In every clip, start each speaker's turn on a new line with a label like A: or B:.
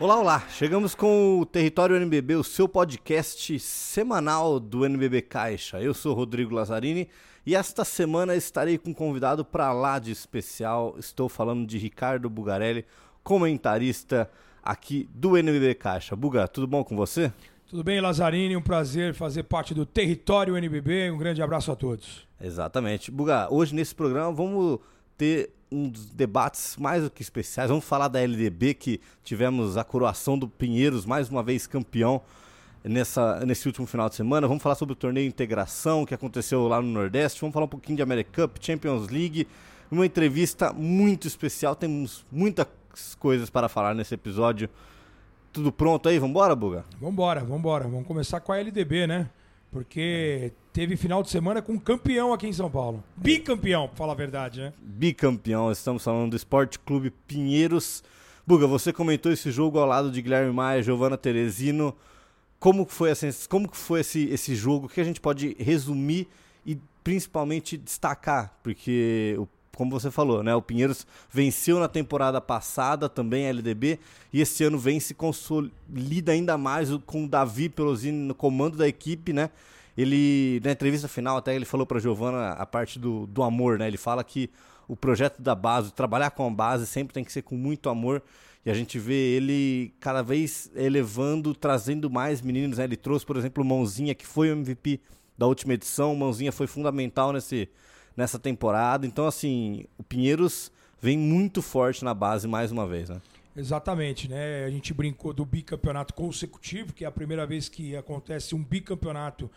A: Olá, olá! Chegamos com o Território NBB, o seu podcast semanal do NBB Caixa. Eu sou Rodrigo Lazzarini e esta semana estarei com um convidado para lá de especial. Estou falando de Ricardo Bugarelli, comentarista aqui do NBB Caixa. Buga, tudo bom com você?
B: Tudo bem, Lazzarini? Um prazer fazer parte do Território NBB. Um grande abraço a todos.
A: Exatamente. Buga, hoje nesse programa vamos ter um dos debates mais do que especiais. Vamos falar da LDB, que tivemos a coroação do Pinheiros, mais uma vez campeão nessa, nesse último final de semana. Vamos falar sobre o torneio Integração que aconteceu lá no Nordeste. Vamos falar um pouquinho de America Cup, Champions League. Uma entrevista muito especial. Temos muitas coisas para falar nesse episódio. Tudo pronto aí? Vambora, Buga?
B: Vambora, vambora. Vamos começar com a LDB, né? Porque teve final de semana com campeão aqui em São Paulo. Bicampeão, pra falar a verdade, né?
A: Bicampeão, estamos falando do Esporte Clube Pinheiros. Buga, você comentou esse jogo ao lado de Guilherme Maia, Giovana Teresino. Como foi, assim, como foi esse, esse jogo? O que a gente pode resumir e principalmente destacar? Porque o como você falou, né? O Pinheiros venceu na temporada passada também a LDB e esse ano vem se consolida ainda mais com o Davi Pelosini no comando da equipe, né? Ele, na entrevista final, até ele falou para Giovana a parte do, do amor, né? Ele fala que o projeto da base, trabalhar com a base sempre tem que ser com muito amor. E a gente vê ele cada vez elevando, trazendo mais meninos. Né? Ele trouxe, por exemplo, o Mãozinha, que foi o MVP da última edição. O Mãozinha foi fundamental nesse, nessa temporada. Então, assim, o Pinheiros vem muito forte na base mais uma vez, né?
B: Exatamente, né? A gente brincou do bicampeonato consecutivo, que é a primeira vez que acontece um bicampeonato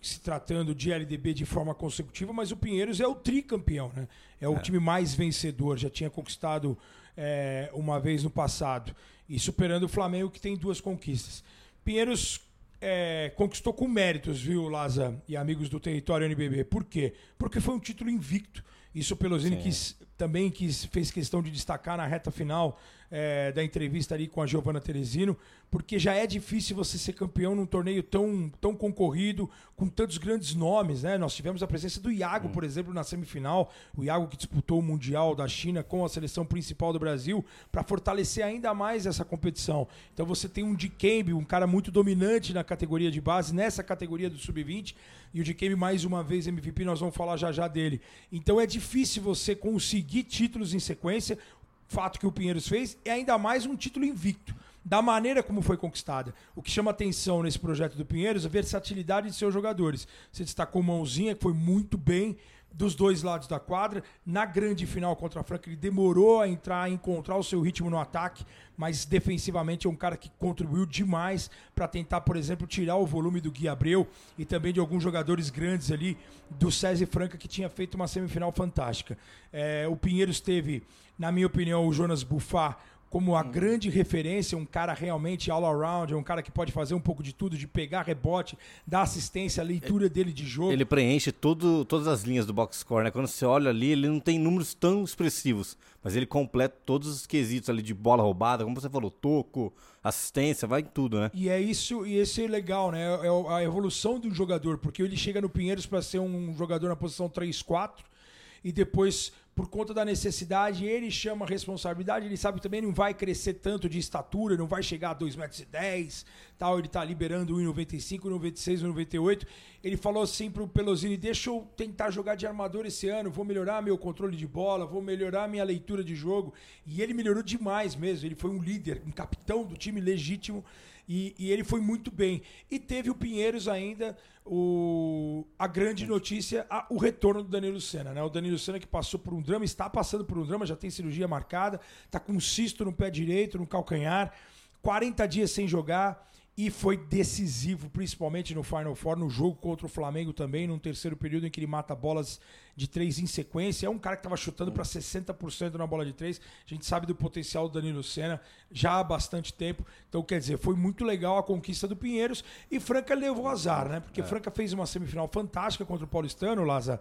B: se tratando de LDB de forma consecutiva, mas o Pinheiros é o tricampeão, né? É o é. time mais vencedor, já tinha conquistado é, uma vez no passado e superando o Flamengo que tem duas conquistas. Pinheiros é, conquistou com méritos, viu, Laza e amigos do território NBB. Por quê? Porque foi um título invicto. Isso o Pelosini quis, também quis, fez questão de destacar na reta final é, da entrevista ali com a Giovana Teresino, porque já é difícil você ser campeão num torneio tão, tão concorrido, com tantos grandes nomes, né? Nós tivemos a presença do Iago, por exemplo, na semifinal, o Iago que disputou o Mundial da China com a seleção principal do Brasil, para fortalecer ainda mais essa competição. Então você tem um Dikembe, um cara muito dominante na categoria de base, nessa categoria do Sub-20, e o Dikembe mais uma vez MVP, nós vamos falar já já dele. Então é difícil você conseguir títulos em sequência, fato que o Pinheiros fez, e ainda mais um título invicto da maneira como foi conquistada. O que chama atenção nesse projeto do Pinheiros é a versatilidade de seus jogadores. Você destacou Mãozinha, que foi muito bem dos dois lados da quadra. Na grande final contra a Franca, ele demorou a entrar, a encontrar o seu ritmo no ataque, mas defensivamente é um cara que contribuiu demais para tentar, por exemplo, tirar o volume do Gui Abreu e também de alguns jogadores grandes ali do César Franca, que tinha feito uma semifinal fantástica. É, o Pinheiros teve, na minha opinião, o Jonas Buffá como a uhum. grande referência, um cara realmente all around, é um cara que pode fazer um pouco de tudo, de pegar rebote, dar assistência, a leitura dele de jogo.
A: Ele preenche tudo, todas as linhas do box score, né? Quando você olha ali, ele não tem números tão expressivos, mas ele completa todos os quesitos ali de bola roubada, como você falou, toco, assistência, vai em tudo, né?
B: E é isso, e esse é legal, né? É a evolução do jogador, porque ele chega no Pinheiros para ser um jogador na posição 3-4 e depois por conta da necessidade, ele chama a responsabilidade, ele sabe também não vai crescer tanto de estatura, não vai chegar a 2,10 metros, tal, ele está liberando 1,95, 1,96, 1,98. Ele falou assim pro Pelosini, deixa eu tentar jogar de armador esse ano, vou melhorar meu controle de bola, vou melhorar minha leitura de jogo. E ele melhorou demais mesmo, ele foi um líder, um capitão do time legítimo e, e, ele foi muito bem. E teve o Pinheiros ainda, o, a grande notícia, a, o retorno do Danilo Senna. Né? O Danilo Senna que passou por um drama, está passando por um drama, já tem cirurgia marcada, está com um cisto no pé direito, no calcanhar, 40 dias sem jogar e foi decisivo, principalmente no Final Four, no jogo contra o Flamengo também, num terceiro período em que ele mata bolas de três em sequência. É um cara que estava chutando para 60% na bola de três. A gente sabe do potencial do Danilo Senna já há bastante tempo. Então, quer dizer, foi muito legal a conquista do Pinheiros e Franca levou azar, né? Porque é. Franca fez uma semifinal fantástica contra o Paulistano, Laza.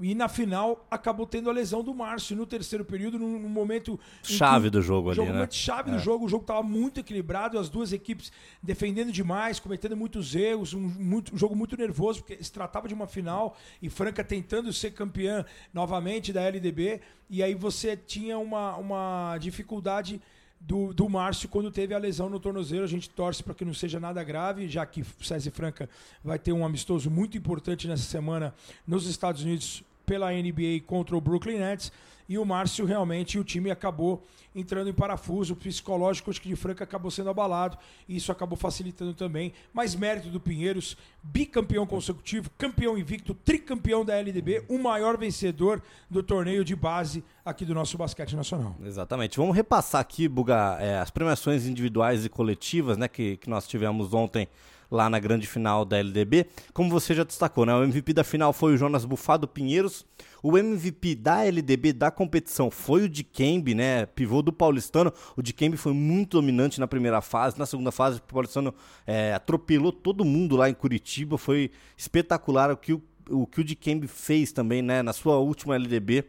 B: E na final acabou tendo a lesão do Márcio no terceiro período, num, num momento.
A: Chave do jogo ali.
B: Jogo
A: né?
B: chave é. do jogo. O jogo estava muito equilibrado, as duas equipes defendendo demais, cometendo muitos erros, um, muito, um jogo muito nervoso, porque se tratava de uma final e Franca tentando ser campeão campeã novamente da LDB, e aí você tinha uma, uma dificuldade do, do Márcio quando teve a lesão no tornozelo. A gente torce para que não seja nada grave, já que César Franca vai ter um amistoso muito importante nessa semana nos Estados Unidos pela NBA contra o Brooklyn Nets e o Márcio realmente o time acabou entrando em parafuso, o psicológico acho que de Franca acabou sendo abalado e isso acabou facilitando também. Mas mérito do Pinheiros, bicampeão consecutivo, campeão invicto, tricampeão da LDB, o maior vencedor do torneio de base aqui do nosso basquete nacional.
A: Exatamente. Vamos repassar aqui, Buga, é, as premiações individuais e coletivas né, que, que nós tivemos ontem lá na grande final da LDB. Como você já destacou, né? O MVP da final foi o Jonas Bufado Pinheiros. O MVP da LDB da competição foi o Dikembe, né? Pivô do Paulistano. O Dikembe foi muito dominante na primeira fase. Na segunda fase, o Paulistano é, atropelou todo mundo lá em Curitiba. Foi espetacular o que o, o, que o Dikembe fez também, né? Na sua última LDB.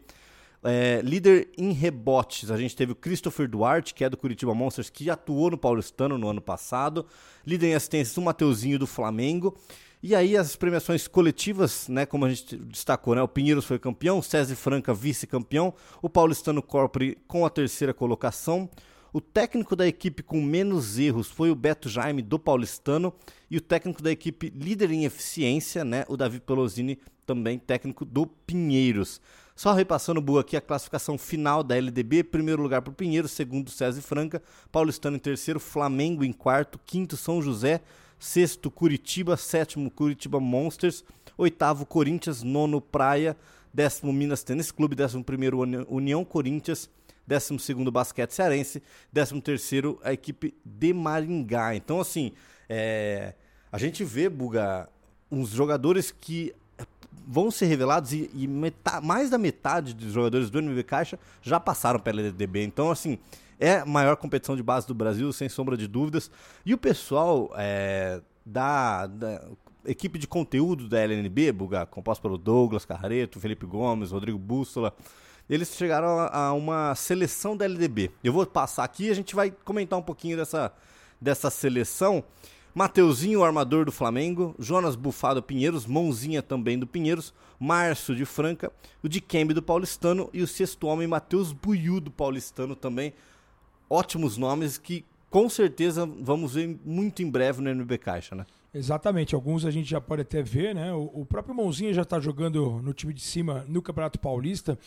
A: É, líder em rebotes, a gente teve o Christopher Duarte, que é do Curitiba Monsters, que atuou no Paulistano no ano passado. Líder em assistências, o Mateuzinho do Flamengo. E aí as premiações coletivas, né, como a gente destacou, né, o Pinheiros foi campeão, o César Franca vice-campeão, o Paulistano Corpore com a terceira colocação. O técnico da equipe com menos erros foi o Beto Jaime do Paulistano e o técnico da equipe líder em eficiência, né, o Davi Pelosini, também técnico do Pinheiros. Só repassando o aqui a classificação final da LDB, primeiro lugar para o Pinheiro, segundo César Franca, Paulistano em terceiro, Flamengo em quarto, quinto São José, sexto Curitiba, sétimo Curitiba Monsters, oitavo Corinthians, nono Praia, décimo Minas Tênis Clube, décimo primeiro União Corinthians, décimo segundo Basquete Cearense, décimo terceiro a equipe de Maringá. Então assim, é... a gente vê, Buga, uns jogadores que vão ser revelados e, e metade, mais da metade dos jogadores do NB Caixa já passaram pela LDB. Então, assim, é a maior competição de base do Brasil, sem sombra de dúvidas. E o pessoal é, da, da, equipe de conteúdo da LNB, Buga, composta pelo Douglas Carreto, Felipe Gomes, Rodrigo Bússola, eles chegaram a, a uma seleção da LDB. Eu vou passar aqui e a gente vai comentar um pouquinho dessa, dessa seleção. Mateuzinho, armador do Flamengo, Jonas Bufado Pinheiros, Mãozinha também do Pinheiros, Márcio de Franca, o de Kembe do Paulistano e o sexto homem, Matheus Buiu do Paulistano também. Ótimos nomes que com certeza vamos ver muito em breve no NB Caixa, né?
B: Exatamente, alguns a gente já pode até ver, né? O, o próprio Mãozinha já está jogando no time de cima no Campeonato Paulista.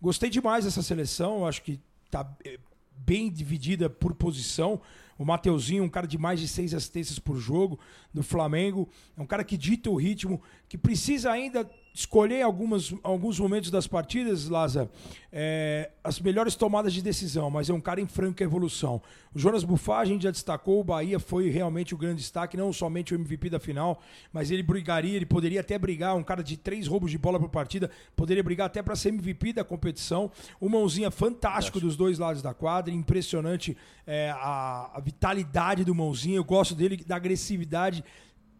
B: Gostei demais dessa seleção, acho que está eh, bem dividida por posição. O Mateuzinho, um cara de mais de seis assistências por jogo do Flamengo, é um cara que dita o ritmo, que precisa ainda escolher algumas, alguns momentos das partidas, Laza, é, as melhores tomadas de decisão, mas é um cara em franca evolução. O Jonas Buffá, a gente já destacou, o Bahia foi realmente o grande destaque, não somente o MVP da final, mas ele brigaria, ele poderia até brigar, um cara de três roubos de bola por partida, poderia brigar até para ser MVP da competição. O mãozinha fantástico dos dois lados da quadra, impressionante é, a, a vitalidade do mãozinha, eu gosto dele, da agressividade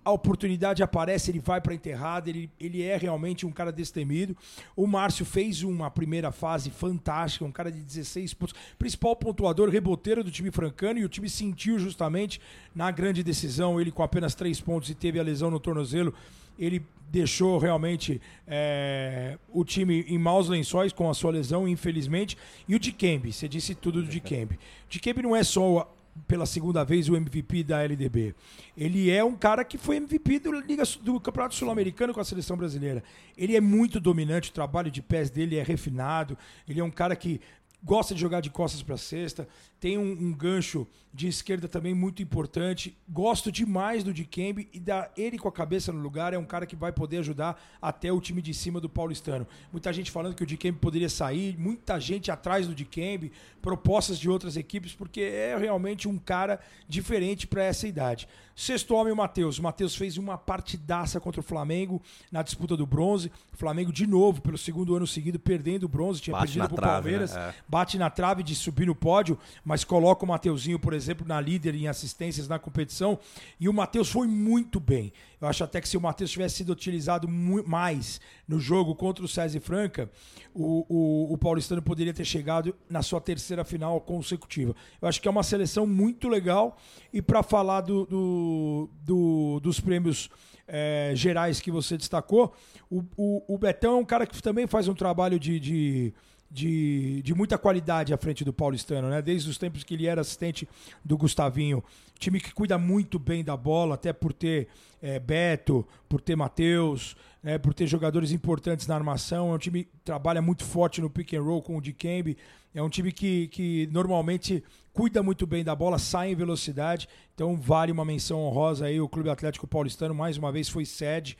B: a oportunidade aparece, ele vai para a enterrada, ele, ele é realmente um cara destemido. O Márcio fez uma primeira fase fantástica, um cara de 16 pontos, principal pontuador, reboteiro do time francano, e o time sentiu justamente na grande decisão, ele com apenas 3 pontos e teve a lesão no tornozelo, ele deixou realmente é, o time em maus lençóis com a sua lesão, infelizmente. E o Dikembe, você disse tudo do Dikembe. Dikembe não é só pela segunda vez o MVP da LDB. Ele é um cara que foi MVP do, Liga, do Campeonato Sul-Americano com a seleção brasileira. Ele é muito dominante, o trabalho de pés dele é refinado. Ele é um cara que gosta de jogar de costas para cesta, tem um, um, gancho de esquerda também muito importante. Gosto demais do Dikembe e da ele com a cabeça no lugar é um cara que vai poder ajudar até o time de cima do Paulistano. Muita gente falando que o Dikembe poderia sair, muita gente atrás do Dikembe, propostas de outras equipes porque é realmente um cara diferente para essa idade. Sexto homem o Matheus. O Matheus fez uma partidaça contra o Flamengo na disputa do bronze. O Flamengo de novo pelo segundo ano seguido perdendo o bronze, tinha bate perdido para o Palmeiras. Né? É. Bate na trave de subir no pódio, mas coloca o Mateuzinho, por exemplo, na líder em assistências na competição. E o Matheus foi muito bem. Eu acho até que se o Matheus tivesse sido utilizado mais no jogo contra o César Franca, o, o, o, Paulistano poderia ter chegado na sua terceira final consecutiva. Eu acho que é uma seleção muito legal. E para falar do, do, do, dos prêmios é, gerais que você destacou, o, o, o Betão é um cara que também faz um trabalho de, de de, de muita qualidade à frente do Paulistano, né? Desde os tempos que ele era assistente do Gustavinho. Time que cuida muito bem da bola, até por ter é, Beto, por ter Matheus, né, por ter jogadores importantes na armação. É um time que trabalha muito forte no pick and roll com o Dikembe. É um time que, que normalmente cuida muito bem da bola, sai em velocidade. Então vale uma menção honrosa aí. O Clube Atlético Paulistano, mais uma vez, foi sede.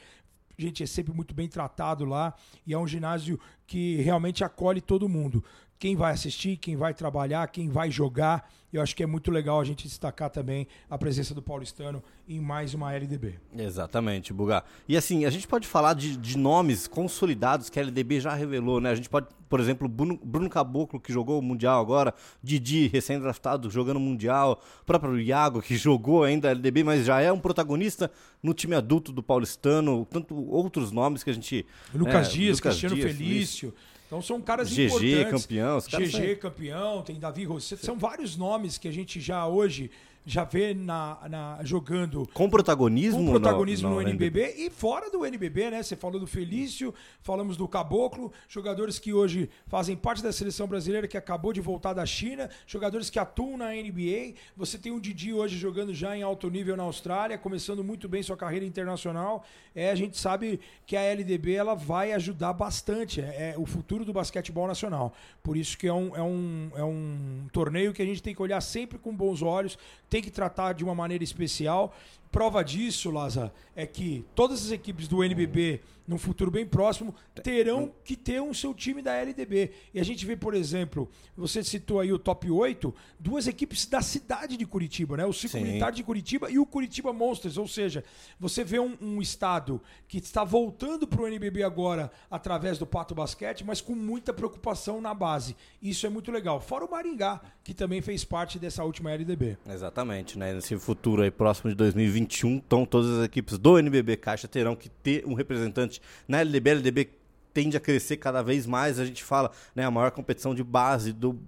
B: Gente é sempre muito bem tratado lá e é um ginásio que realmente acolhe todo mundo. Quem vai assistir, quem vai trabalhar, quem vai jogar. Eu acho que é muito legal a gente destacar também a presença do paulistano em mais uma LDB.
A: Exatamente, Bugar. E assim, a gente pode falar de, de, nomes consolidados que a LDB já revelou, né? A gente pode, por exemplo, Bruno, Bruno Caboclo, que jogou o Mundial agora, Didi, recém-draftado, jogando o Mundial, o próprio Iago, que jogou ainda a LDB, mas já é um protagonista no time adulto do paulistano, tanto outros nomes que a gente...
B: Lucas né, Dias, Lucas Cristiano Dias, Felício... Então são caras GG importantes.
A: campeão.
B: GG campeão, tem Davi Rosseto. São vários nomes que a gente já hoje já vê na, na, jogando.
A: Com protagonismo?
B: Com protagonismo no, no, no NBB, NBB, e fora do NBB, né? Você falou do Felício, falamos do Caboclo, jogadores que hoje fazem parte da seleção brasileira que acabou de voltar da China, jogadores que atuam na NBA. Você tem o Didi hoje jogando já em alto nível na Austrália, começando muito bem sua carreira internacional. É, a gente sabe que a LDB ela vai ajudar bastante. É, é o futuro do basquetebol nacional. Por isso que é um, é, um, é um torneio que a gente tem que olhar sempre com bons olhos tem que tratar de uma maneira especial. Prova disso, Laza, é que todas as equipes do NBB, num futuro bem próximo, terão que ter um seu time da LDB. E a gente vê, por exemplo, você citou aí o top 8, duas equipes da cidade de Curitiba, né? O Ciclo Militar de Curitiba e o Curitiba Monsters. Ou seja, você vê um, um estado que está voltando para o NBB agora através do Pato Basquete, mas com muita preocupação na base. Isso é muito legal. Fora o Maringá, que também fez parte dessa última LDB.
A: Exatamente, né? Nesse futuro aí próximo de 2021, então todas as equipes do NBB Caixa terão que ter um representante na LDB. A LDB tende a crescer cada vez mais. A gente fala, né, a maior competição de base do,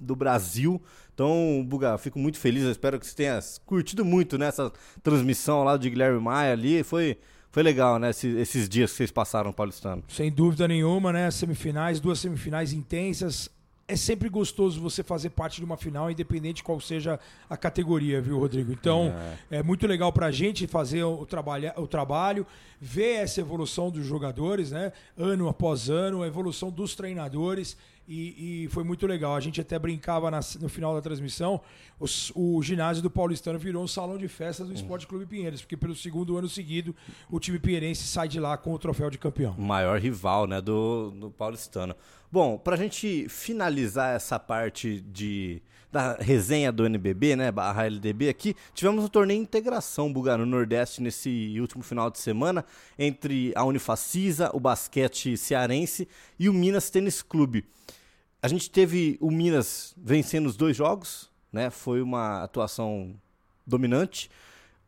A: do Brasil. Então, Buga, fico muito feliz. Eu espero que você tenha curtido muito nessa né, transmissão lá de Guilherme Maia ali. Foi foi legal, né? Esses, esses, dias que vocês passaram, Paulistano.
B: Sem dúvida nenhuma, né? Semifinais, duas semifinais intensas é sempre gostoso você fazer parte de uma final, independente qual seja a categoria, viu, Rodrigo? Então, é, é muito legal para a gente fazer o, trabalha, o trabalho, ver essa evolução dos jogadores, né? Ano após ano, a evolução dos treinadores. E, e foi muito legal. A gente até brincava na, no final da transmissão. Os, o ginásio do Paulistano virou um salão de festas do Esporte Clube Pinheiros, porque pelo segundo ano seguido o time pinheirense sai de lá com o troféu de campeão.
A: O maior rival né, do, do Paulistano. Bom, para a gente finalizar essa parte de, da resenha do NBB, né, barra LDB aqui, tivemos um torneio integração, Bugar, no Nordeste nesse último final de semana, entre a Unifacisa, o basquete cearense e o Minas Tênis Clube. A gente teve o Minas vencendo os dois jogos, né, foi uma atuação dominante.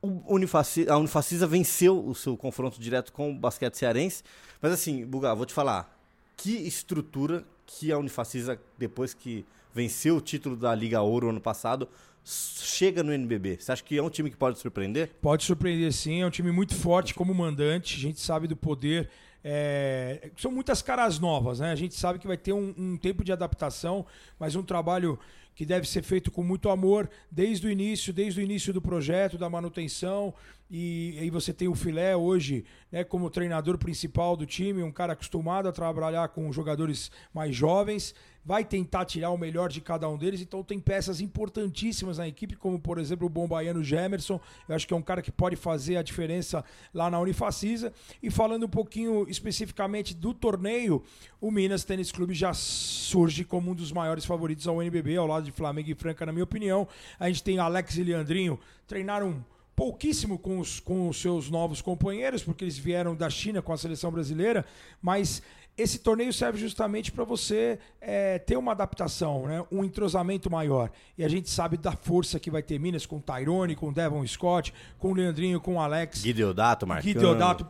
A: Unifacisa, a Unifacisa venceu o seu confronto direto com o basquete cearense, mas assim, Bugar, vou te falar, que estrutura que a Unifacisa, depois que venceu o título da Liga Ouro ano passado, chega no NBB? Você acha que é um time que pode surpreender?
B: Pode surpreender sim, é um time muito forte como mandante, a gente sabe do poder. É... São muitas caras novas, né? A gente sabe que vai ter um, um tempo de adaptação, mas um trabalho que deve ser feito com muito amor desde o início, desde o início do projeto, da manutenção. E aí você tem o Filé hoje né, como treinador principal do time, um cara acostumado a trabalhar com jogadores mais jovens vai tentar tirar o melhor de cada um deles. Então tem peças importantíssimas na equipe, como por exemplo o bombaiano Gemerson. Eu acho que é um cara que pode fazer a diferença lá na Unifacisa. E falando um pouquinho especificamente do torneio, o Minas Tênis Clube já surge como um dos maiores favoritos ao NBB, ao lado de Flamengo e Franca, na minha opinião. A gente tem Alex e Leandrinho, treinaram pouquíssimo com os, com os seus novos companheiros, porque eles vieram da China com a seleção brasileira, mas esse torneio serve justamente para você é, ter uma adaptação, né? um entrosamento maior. E a gente sabe da força que vai ter Minas com Tyrone, com Devon Scott, com o Leandrinho, com o Alex.
A: Guideodato, Marcão.
B: Guideodato,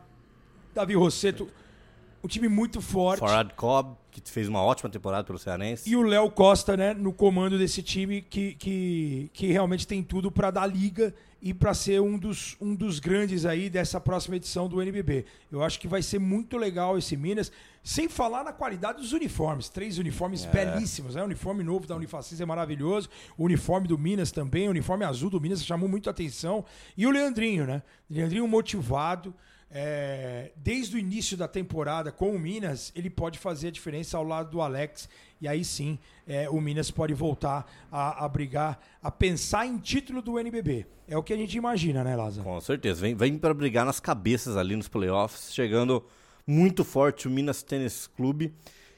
B: Davi Rosseto. um time muito forte.
A: Farad Cobb, que fez uma ótima temporada pelo Cearense.
B: E o Léo Costa, né, no comando desse time que, que, que realmente tem tudo para dar liga e para ser um dos, um dos grandes aí dessa próxima edição do NBB. Eu acho que vai ser muito legal esse Minas, sem falar na qualidade dos uniformes. Três uniformes é. belíssimos, né? O uniforme novo da Unifacis é maravilhoso, o uniforme do Minas também, o uniforme azul do Minas chamou muito a atenção. E o Leandrinho, né? Leandrinho motivado. É, desde o início da temporada com o Minas, ele pode fazer a diferença ao lado do Alex. E aí sim, é, o Minas pode voltar a, a, brigar, a pensar em título do NBB. É o que a gente imagina, né, Lázaro?
A: Com certeza. Vem, vem para brigar nas cabeças ali nos playoffs, chegando muito forte o Minas Tênis Clube.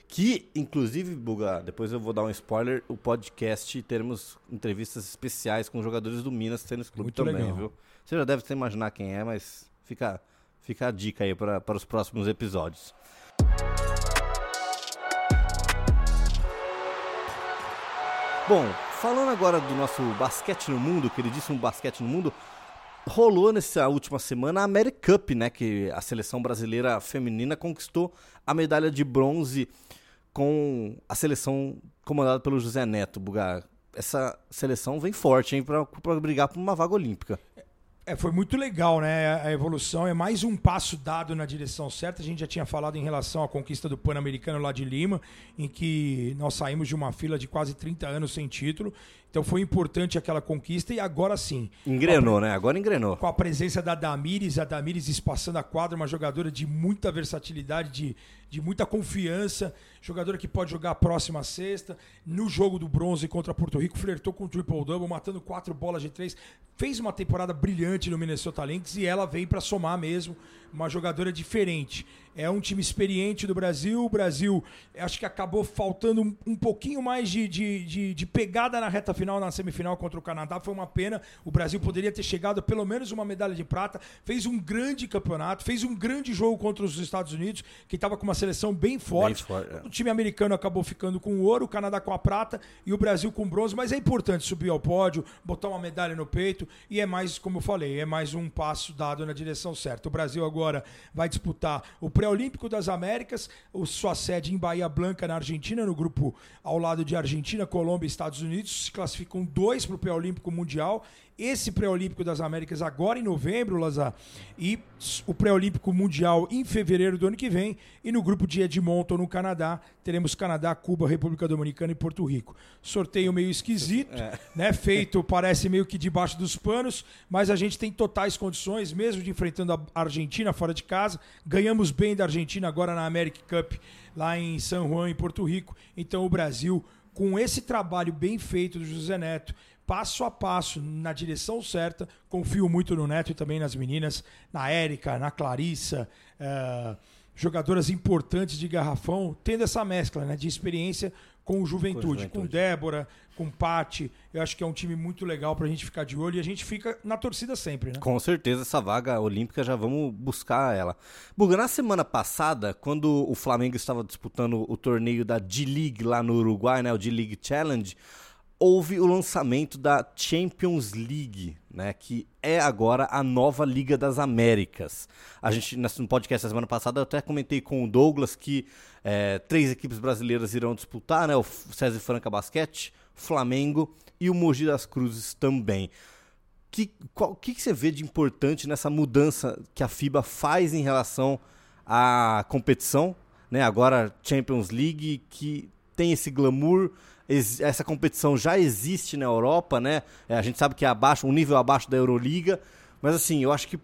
A: Que, inclusive, Buga, depois eu vou dar um spoiler, o podcast teremos entrevistas especiais com jogadores do Minas Tênis Clube Muito também, legal. viu? Você já deve imaginar quem é, mas fica Fica a dica aí para os próximos episódios. Bom, falando agora do nosso basquete no mundo, queridíssimo basquete no mundo, rolou nessa última semana a America Cup, né, que a seleção brasileira feminina conquistou a medalha de bronze com a seleção comandada pelo José Neto, Bugar. Essa seleção vem forte, hein, para brigar por uma vaga olímpica.
B: É, foi muito legal, né? A evolução é mais um passo dado na direção certa. A gente já tinha falado em relação à conquista do Pan-Americano lá de Lima, em que nós saímos de uma fila de quase 30 anos sem título. Então foi importante aquela conquista e agora sim.
A: Engrenou, né? Agora engrenou.
B: Com a presença da Damires, a Damires espaçando a quadra, uma jogadora de muita versatilidade, de, de muita confiança, jogadora que pode jogar a próxima sexta. No jogo do bronze contra Porto Rico, flertou com o triple-double, matando quatro bolas de três. Fez uma temporada brilhante no Minnesota Lynx e ela veio para somar mesmo, uma jogadora diferente. É um time experiente do Brasil. O Brasil, acho que acabou faltando um, um pouquinho mais de, de, de, de, pegada na reta final, na semifinal contra o Canadá. Foi uma pena. O Brasil poderia ter chegado pelo menos uma medalha de prata. Fez um grande campeonato, fez um grande jogo contra os Estados Unidos, que estava com uma seleção bem forte. Bem forte é. O time americano acabou ficando com o ouro, o Canadá com a prata e o Brasil com o bronze. Mas é importante subir ao pódio, botar uma medalha no peito. E é mais, como eu falei, é mais um passo dado na direção certa. O Brasil agora vai disputar o pré Pré-Olímpico das Américas, sua sede em Bahia Blanca, na Argentina, no grupo ao lado de Argentina, Colômbia e Estados Unidos. Se classificam dois para o Pré-Olímpico Mundial esse pré-olímpico das Américas agora em novembro, Lazar, e o pré-olímpico mundial em fevereiro do ano que vem, e no grupo de Edmonton, no Canadá, teremos Canadá, Cuba, República Dominicana e Porto Rico. Sorteio meio esquisito, é. né? Feito, parece meio que debaixo dos panos, mas a gente tem totais condições, mesmo de enfrentando a Argentina fora de casa. Ganhamos bem da Argentina agora na America Cup, lá em San Juan, em Porto Rico. Então o Brasil, com esse trabalho bem feito do José Neto, passo a passo, na direção certa. Confio muito no Neto e também nas meninas, na Érica, na Clarissa, é, jogadoras importantes de garrafão, tendo essa mescla né, de experiência com o Juventude, com, juventude. com Débora, com Pati. Eu acho que é um time muito legal para a gente ficar de olho e a gente fica na torcida sempre, né?
A: Com certeza, essa vaga olímpica já vamos buscar ela. Buga, na semana passada, quando o Flamengo estava disputando o torneio da D-League lá no Uruguai, né, o D-League Challenge, houve o lançamento da Champions League, né, que é agora a nova Liga das Américas. A gente, no podcast da semana passada, eu até comentei com o Douglas que é, três equipes brasileiras irão disputar, né, o César Franca Basquete, Flamengo e o Mogi das Cruzes também. O que, que você vê de importante nessa mudança que a FIBA faz em relação à competição? Né, agora Champions League, que tem esse glamour, essa competição já existe na Europa, né? É, a gente sabe que é abaixo, um nível abaixo da Euroliga, mas assim, eu acho que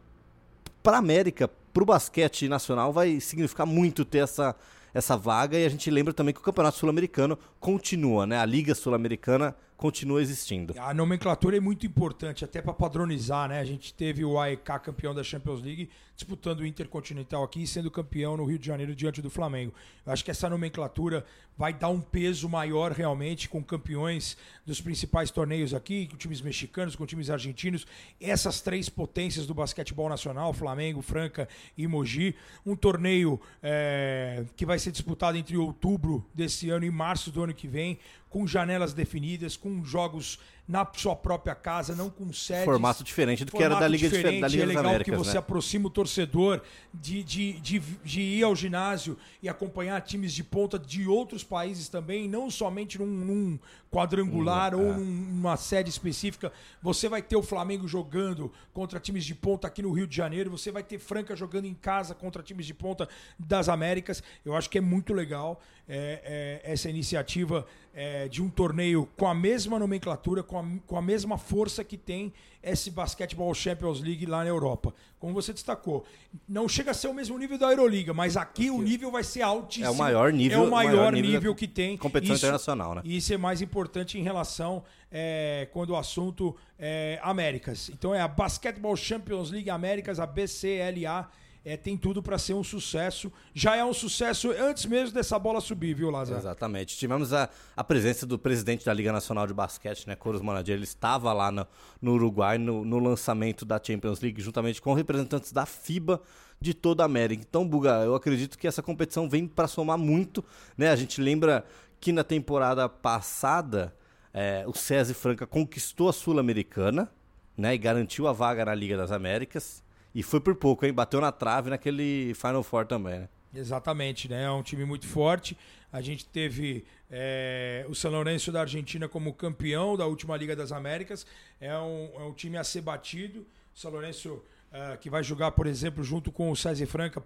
A: para a América, para o basquete nacional, vai significar muito ter essa, essa vaga e a gente lembra também que o Campeonato Sul-Americano continua, né? A Liga Sul-Americana continua existindo.
B: A nomenclatura é muito importante, até para padronizar, né? A gente teve o AEK campeão da Champions League disputando o Intercontinental aqui e sendo campeão no Rio de Janeiro diante do Flamengo. Eu acho que essa nomenclatura vai dar um peso maior realmente com campeões dos principais torneios aqui, com times mexicanos, com times argentinos, essas três potências do basquetebol nacional, Flamengo, Franca e Mogi. Um torneio é, que vai ser disputado entre outubro desse ano e março do ano que vem, com janelas definidas, com jogos na sua própria casa, não com sedes.
A: Formato diferente do que era da Liga, diferente, da Liga
B: é legal
A: das Américas,
B: que você
A: né?
B: aproxima o torcedor de, de, de, de, ir ao ginásio e acompanhar times de ponta de outros países também, não somente num, num quadrangular hum, ou é. numa sede específica. Você vai ter o Flamengo jogando contra times de ponta aqui no Rio de Janeiro, você vai ter Franca jogando em casa contra times de ponta das Américas. Eu acho que é muito legal é, é, essa iniciativa é, de um torneio com a mesma nomenclatura, com a, com a mesma força que tem esse Basketball Champions League lá na Europa. Como você destacou, não chega a ser o mesmo nível da Euroliga, mas aqui o nível vai ser altíssimo.
A: É o maior nível,
B: é o maior, maior nível, nível que tem.
A: Competição isso, internacional, né?
B: E isso é mais importante em relação é, quando o assunto é Américas. Então é a Basketball Champions League Américas, a BCLA é, tem tudo para ser um sucesso. Já é um sucesso antes mesmo dessa bola subir, viu, Lázaro?
A: Exatamente. Tivemos a, a presença do presidente da Liga Nacional de Basquete, né, Coros Manager. Ele estava lá no, no Uruguai no, no, lançamento da Champions League, juntamente com representantes da FIBA de toda a América. Então, Buga, eu acredito que essa competição vem para somar muito. Né? A gente lembra que na temporada passada é, o César Franca conquistou a Sul-Americana né, e garantiu a vaga na Liga das Américas. E foi por pouco, hein? Bateu na trave naquele Final Four também, né?
B: Exatamente, né? É um time muito forte. A gente teve é, o São Lourenço da Argentina como campeão da última Liga das Américas. É um, é um time a ser batido. O São Lourenço Uh, que vai jogar, por exemplo, junto com o César Franca,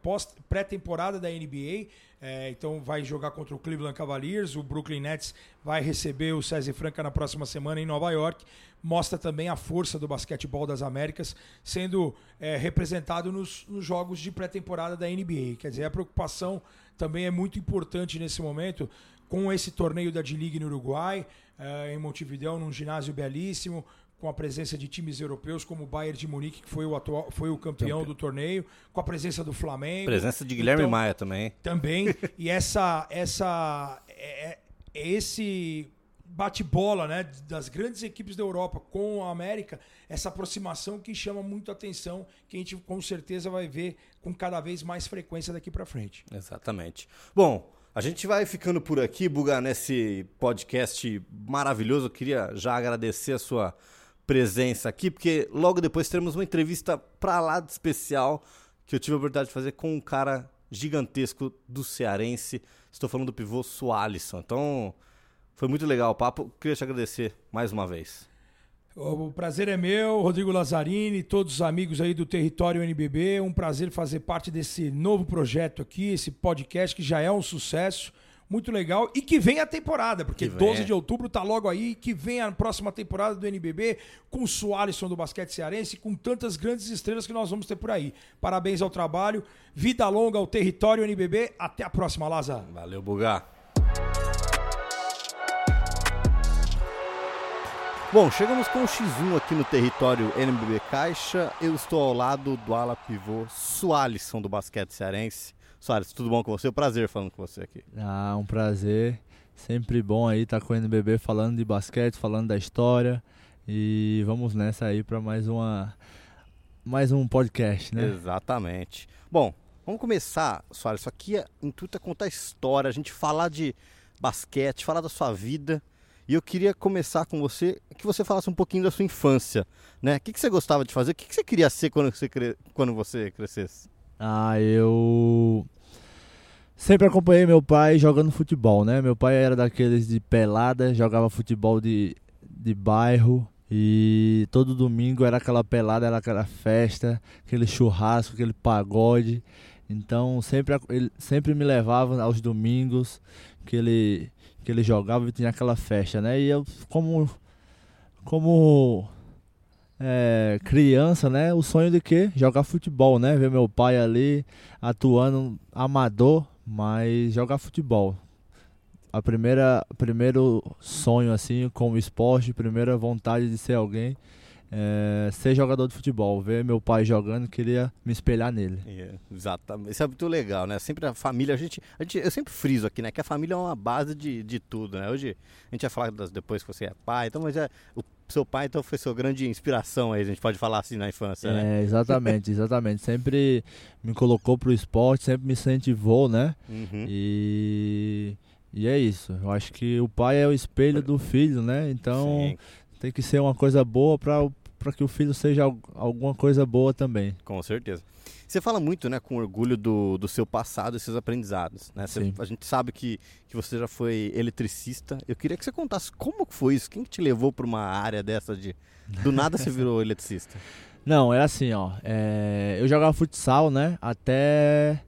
B: pré-temporada da NBA. É, então vai jogar contra o Cleveland Cavaliers. O Brooklyn Nets vai receber o César Franca na próxima semana em Nova York. Mostra também a força do basquetebol das Américas sendo é, representado nos, nos jogos de pré-temporada da NBA. Quer dizer, a preocupação também é muito importante nesse momento com esse torneio da D-League no Uruguai, é, em Montevideo, num ginásio belíssimo, com a presença de times europeus como o Bayern de Munique, que foi o, atual, foi o campeão do torneio, com a presença do Flamengo.
A: Presença de Guilherme então, Maia também.
B: Também. e essa, essa, é, é, é esse bate-bola né, das grandes equipes da Europa com a América, essa aproximação que chama muito atenção, que a gente com certeza vai ver com cada vez mais frequência daqui para frente.
A: Exatamente. Bom, a gente vai ficando por aqui, Buga, nesse podcast maravilhoso. Eu queria já agradecer a sua presença aqui, porque logo depois teremos uma entrevista para lá de especial que eu tive a oportunidade de fazer com um cara gigantesco do Cearense. Estou falando do pivô Sualisson. Então, foi muito legal o papo. Queria te agradecer mais uma vez.
B: O prazer é meu, Rodrigo Lazzarini, todos os amigos aí do Território NBB. Um prazer fazer parte desse novo projeto aqui, esse podcast que já é um sucesso muito legal. E que vem a temporada, porque 12 de outubro tá logo aí. Que vem a próxima temporada do NBB com o Sualisson do basquete cearense, com tantas grandes estrelas que nós vamos ter por aí. Parabéns ao trabalho, vida longa ao território NBB. Até a próxima, Laza.
A: Valeu, Bugar. Bom, chegamos com o X1 aqui no território NBB Caixa. Eu estou ao lado do ala pivô Sualisson do basquete cearense. Soares, tudo bom com você? É um prazer falando com você aqui.
C: Ah, um prazer. Sempre bom aí estar com o NBB falando de basquete, falando da história. E vamos nessa aí para mais uma mais um podcast, né?
A: Exatamente. Bom, vamos começar, Soares. Isso aqui é intuito é contar história, a gente falar de basquete, falar da sua vida. E eu queria começar com você, que você falasse um pouquinho da sua infância, né? O que, que você gostava de fazer? O que, que você queria ser quando você, cre... quando você crescesse?
C: Ah, eu sempre acompanhei meu pai jogando futebol, né? Meu pai era daqueles de pelada, jogava futebol de, de bairro e todo domingo era aquela pelada, era aquela festa, aquele churrasco, aquele pagode. Então sempre ele sempre me levava aos domingos que ele que ele jogava e tinha aquela festa, né? E eu como como é, criança, né? O sonho de que jogar futebol, né? Ver meu pai ali atuando amador, mas jogar futebol. A primeira, primeiro sonho assim com o esporte, primeira vontade de ser alguém é, ser jogador de futebol, ver meu pai jogando, queria me espelhar nele.
A: Yeah, exatamente. Isso é muito legal, né? Sempre a família, a gente, a gente, eu sempre friso aqui, né? Que a família é uma base de, de tudo, né? Hoje a gente vai falar das, depois que você é pai, então, mas é, o seu pai então foi sua grande inspiração aí, a gente pode falar assim na infância, né?
C: É, exatamente, exatamente. Sempre me colocou pro esporte, sempre me incentivou, né? Uhum. E e é isso. Eu acho que o pai é o espelho do filho, né? Então Sim tem que ser uma coisa boa para para que o filho seja alguma coisa boa também.
A: Com certeza. Você fala muito, né, com orgulho do, do seu passado e seus aprendizados, né? Você, a gente sabe que, que você já foi eletricista. Eu queria que você contasse como foi isso, quem que te levou para uma área dessa de do nada você virou eletricista?
C: Não, era assim, ó. É, eu jogava futsal, né? Até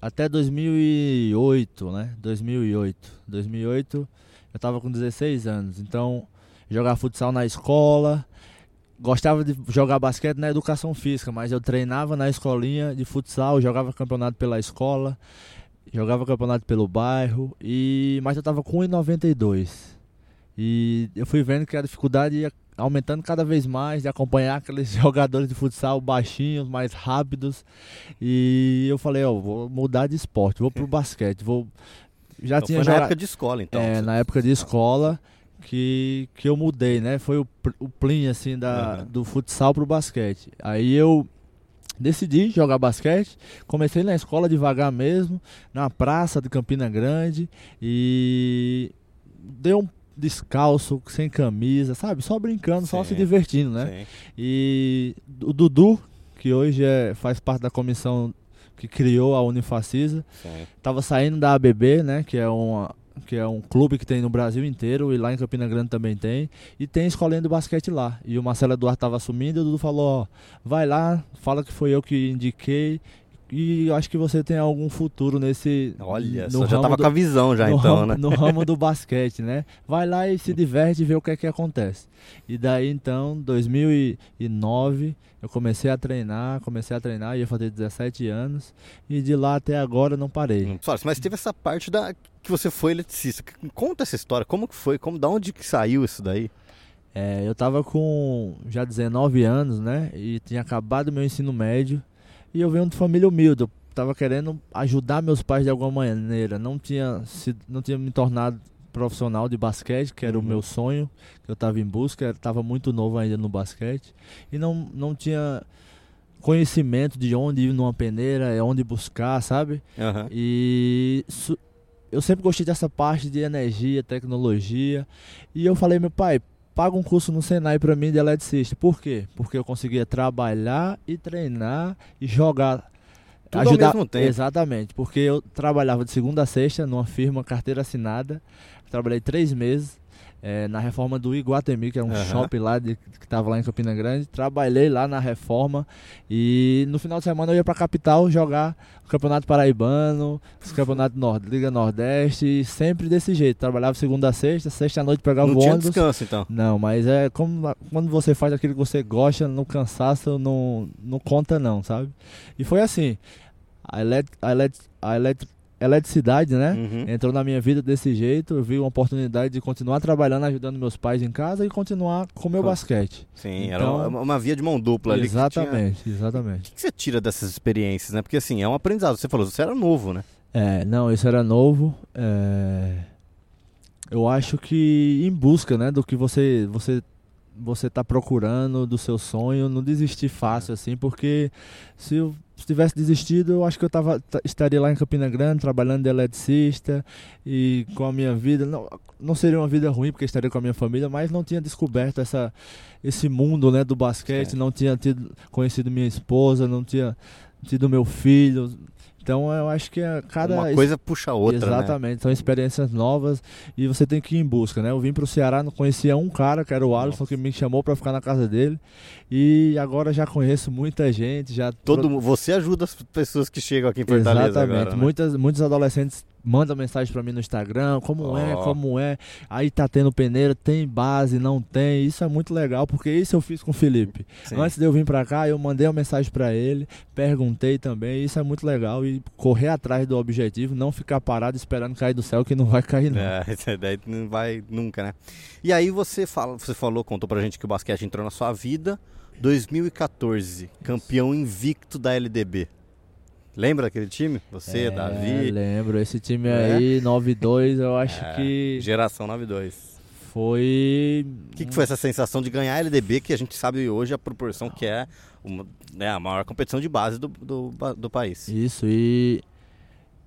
C: até 2008, né? 2008. 2008 eu tava com 16 anos. Então, jogava futsal na escola. Gostava de jogar basquete na educação física, mas eu treinava na escolinha de futsal, jogava campeonato pela escola, jogava campeonato pelo bairro, e mas eu tava com 1,92. E eu fui vendo que a dificuldade ia aumentando cada vez mais, de acompanhar aqueles jogadores de futsal baixinhos, mais rápidos. E eu falei, ó, vou mudar de esporte, vou pro basquete, vou
A: já então tinha na época de escola, então.
C: É, na época de escola que, que eu mudei, né? Foi o, o plin, assim, da, uhum. do futsal pro basquete. Aí eu decidi jogar basquete, comecei na escola devagar mesmo, na praça de Campina Grande e deu um descalço, sem camisa, sabe? Só brincando, sim, só se divertindo, né? Sim. E o Dudu, que hoje é, faz parte da comissão que criou a Unifacisa, estava saindo da ABB, né? Que é uma que é um clube que tem no Brasil inteiro e lá em Campina Grande também tem. E tem escolinha de basquete lá. E o Marcelo Eduardo estava assumindo e o Dudu falou: ó, vai lá, fala que foi eu que indiquei e acho que você tem algum futuro nesse.
A: Olha, no já tava do, com a visão já então,
C: ramo,
A: né?
C: No ramo do basquete, né? Vai lá e se diverte e vê o que é que acontece. E daí então, 2009, eu comecei a treinar, comecei a treinar, ia fazer 17 anos e de lá até agora não parei. Hum,
A: mas teve essa parte da que você foi eletricista. Conta essa história, como que foi? Como da onde que saiu isso daí?
C: É, eu tava com já 19 anos, né? E tinha acabado meu ensino médio e eu venho de família humilde. Eu tava querendo ajudar meus pais de alguma maneira. Não tinha, sido, não tinha me tornado profissional de basquete, que era uhum. o meu sonho, que eu estava em busca. Estava muito novo ainda no basquete. E não, não tinha conhecimento de onde ir numa peneira, onde buscar, sabe? Uhum. E eu sempre gostei dessa parte de energia, tecnologia. E eu falei, meu pai, paga um curso no Senai para mim de eletricista. Por quê? Porque eu conseguia trabalhar e treinar e jogar.
A: Tudo ajudar... ao mesmo tempo.
C: Exatamente, porque eu trabalhava de segunda a sexta numa firma carteira assinada. Trabalhei três meses é, na reforma do Iguatemi, que é um uhum. shopping lá de, que estava lá em Campina Grande. Trabalhei lá na reforma e no final de semana eu ia para a capital jogar o Campeonato Paraibano, o Campeonato Nord, Liga Nordeste, sempre desse jeito. Trabalhava segunda a sexta, sexta à noite pegava
A: não
C: o
A: tinha
C: ônibus.
A: descanso então?
C: Não, mas é como quando você faz aquilo que você gosta, no cansaço não, não conta não, sabe? E foi assim. A, elet, a, elet, a elet, eletricidade, né? Uhum. Entrou na minha vida desse jeito. Eu vi uma oportunidade de continuar trabalhando, ajudando meus pais em casa e continuar com o meu basquete.
A: Sim, então, era uma, uma, via de mão dupla ali.
C: Exatamente, tinha... exatamente.
A: O que você tira dessas experiências, né? Porque assim, é um aprendizado. Você falou, você era novo, né?
C: É, não, isso era novo. É... Eu acho que em busca, né, do que você você você está procurando, do seu sonho, não desistir fácil assim, porque se eu se tivesse desistido, eu acho que eu tava, estaria lá em Campina Grande, trabalhando de eletricista e com a minha vida. Não, não seria uma vida ruim, porque estaria com a minha família, mas não tinha descoberto essa, esse mundo né, do basquete, é. não tinha tido, conhecido minha esposa, não tinha tido meu filho, então eu acho que é cada.
A: Uma coisa puxa a outra.
C: Né? Exatamente, né? são experiências novas e você tem que ir em busca, né? Eu vim para o Ceará, não conhecia um cara, que era o Alisson, que me chamou para ficar na casa dele. E agora já conheço muita gente. já
A: Todo Você ajuda as pessoas que chegam aqui em Fortaleza.
C: Exatamente.
A: Agora, né?
C: Muitas, muitos adolescentes manda mensagem para mim no Instagram, como oh. é, como é. Aí tá tendo peneira, tem base, não tem. Isso é muito legal, porque isso eu fiz com o Felipe. Sim. Antes de eu vir para cá, eu mandei uma mensagem para ele, perguntei também. Isso é muito legal e correr atrás do objetivo, não ficar parado esperando cair do céu que não vai cair não.
A: É, daí não vai nunca, né? E aí você fala, você falou, contou pra gente que o basquete entrou na sua vida 2014, campeão invicto da LDB. Lembra aquele time? Você,
C: é,
A: Davi?
C: Lembro, esse time é. aí, 9-2, eu acho é, que.
A: Geração 9-2.
C: Foi.
A: O que, que, foi essa sensação de ganhar a LDB, que a gente sabe hoje a proporção que é uma, né, a maior competição de base do, do, do país?
C: Isso, e.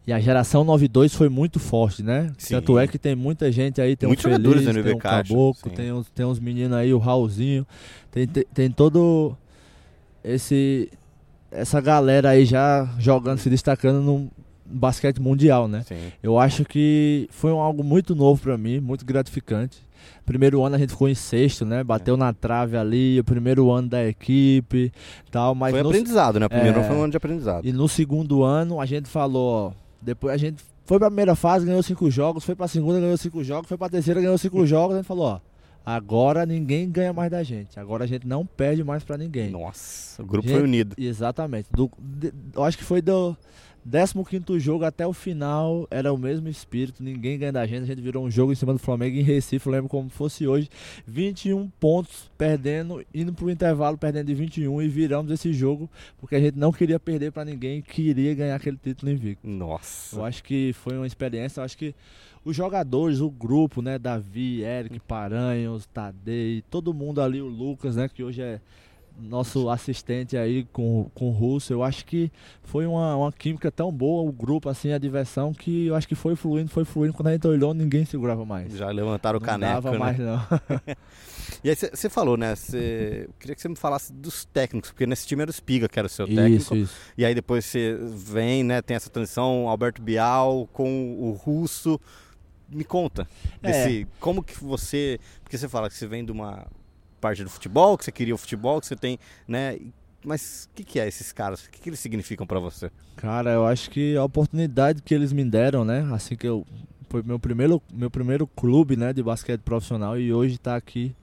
C: E a geração 92 foi muito forte, né?
A: Sim.
C: Tanto é que tem muita gente aí, tem
A: Muitos
C: um Feliz, tem
A: NB
C: um
A: Caixa,
C: Caboclo,
A: sim.
C: tem uns, tem uns meninos aí, o Raulzinho. Tem, tem, tem todo esse essa galera aí já jogando, se destacando no basquete mundial, né?
A: Sim.
C: Eu acho que foi um algo muito novo pra mim, muito gratificante. Primeiro ano a gente ficou em sexto, né? Bateu na trave ali, o primeiro ano da equipe, tal, mas
A: foi
C: no-
A: aprendizado, né? O primeiro
C: É.
A: ano foi um ano de aprendizado.
C: e no segundo ano a gente falou, ó, depois a gente foi pra primeira fase, ganhou cinco jogos, foi pra segunda, ganhou cinco jogos, foi pra terceira, ganhou cinco jogos, a gente falou, ó, agora ninguém ganha mais da gente, agora a gente não perde mais pra ninguém.
A: Nossa, o grupo
C: Gente,
A: foi unido.
C: Exatamente. Do, de- eu acho que foi do 15 jogo até o final, era o mesmo espírito, ninguém ganha da gente. A gente virou um jogo em cima do Flamengo em Recife, eu lembro como fosse hoje. 21 pontos perdendo, indo pro intervalo perdendo de 21 e viramos esse jogo porque a gente não queria perder pra ninguém, queria ganhar aquele título invicto.
A: Nossa.
C: Eu acho que foi uma experiência, eu acho que os jogadores, o grupo, né, Davi, Eric, Paranhos, Tadei, todo mundo ali, o Lucas, né, que hoje é nosso assistente aí com, com o Russo, eu acho que foi uma, uma química tão boa, o grupo, assim, a diversão, que eu acho que foi fluindo, foi fluindo, quando a gente olhou, ninguém segurava mais.
A: Já levantaram o
C: não
A: caneco,
C: dava
A: né?
C: mais não.
A: E aí você falou, né? cê- eu queria que você me falasse dos técnicos, porque nesse time era o Spiga que era o seu técnico.
C: Isso, isso.
A: E aí depois você vem, né? Tem essa transição, Alberto Bial com o Russo. Me conta.
C: É.
A: Desse, Como que você. Porque você fala que você vem de uma parte do futebol, que você queria o futebol, que você tem, né? Mas o que, que é esses caras? O que, que eles significam pra você?
C: Cara, eu acho que a oportunidade que eles me deram, né? Assim que eu foi meu primeiro meu primeiro clube, né, de basquete profissional e hoje tá aqui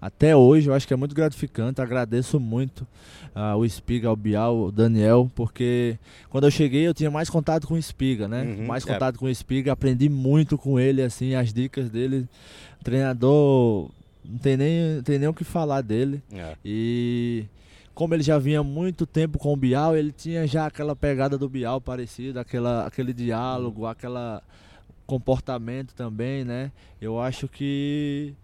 C: até hoje, eu acho que é muito gratificante. Agradeço muito ah, o Espiga, o Bial, o Daniel, porque quando eu cheguei eu tinha mais contato com o Espiga, né?
A: Uhum,
C: mais
A: é.
C: contato com o Espiga, aprendi muito com ele, assim, as dicas dele. Treinador, não tem nem, tem nem o que falar dele.
A: É.
C: E como ele já vinha muito tempo com o Bial, ele tinha já aquela pegada do Bial parecida, aquela, aquele diálogo, aquela comportamento também, né? Eu acho que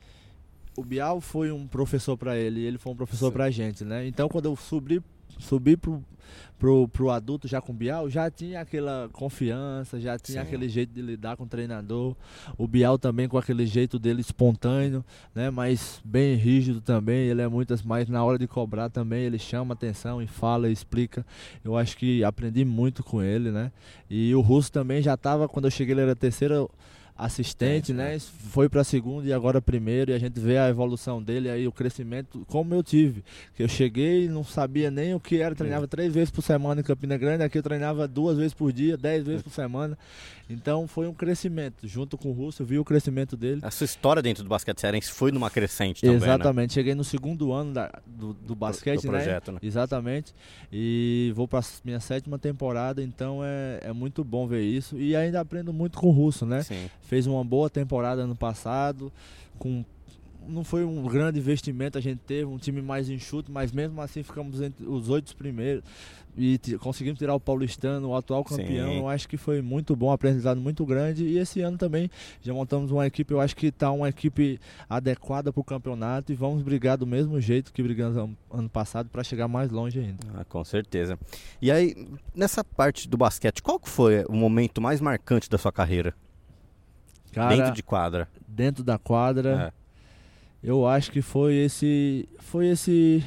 C: o Bial foi um professor para ele, ele foi um professor
A: Sim.
C: pra gente, né? Então quando eu subi subi pro, pro, pro adulto já com o Bial, já tinha aquela confiança, já tinha
A: Sim.
C: aquele jeito de lidar com o treinador. O Bial também com aquele jeito dele espontâneo, né? Mas bem rígido também. Ele é muitas, mas na hora de cobrar também ele chama atenção e fala, e explica. Eu acho que aprendi muito com ele, né? E o Russo também já estava quando eu cheguei ele era terceiro assistente,
A: Assistente,
C: né? Foi para segundo e agora primeiro e a gente vê a evolução dele aí o crescimento como eu tive, que eu cheguei e não sabia nem o que era, treinava três vezes por semana em Campina Grande, aqui eu treinava duas vezes por dia, dez vezes por semana. Então foi um crescimento. Junto com o Russo, eu vi o crescimento dele.
A: A sua história dentro do basquete cearense foi numa crescente também, né?
C: Exatamente. Cheguei no segundo ano da- do, do basquete,
A: do
C: né?
A: projeto, né?
C: Exatamente. E vou para minha sétima temporada, então é, é muito bom ver isso. E ainda aprendo muito com o Russo, né?
A: Sim.
C: Fez uma boa temporada ano passado, com não foi um grande investimento, a gente teve um time mais enxuto, mas mesmo assim ficamos entre os oito primeiros e conseguimos tirar o Paulistano, o atual campeão.
A: Sim.
C: Eu acho que foi muito bom, aprendizado muito grande. E esse ano também já montamos uma equipe, eu acho que está uma equipe adequada para o campeonato e vamos brigar do mesmo jeito que brigamos ano- ano passado para chegar mais longe ainda.
A: Ah, com certeza. E aí, nessa parte do basquete, qual que foi o momento mais marcante da sua carreira?
C: Cara,
A: dentro de quadra.
C: dentro da quadra.
A: É.
C: Eu acho que foi esse. Foi esse.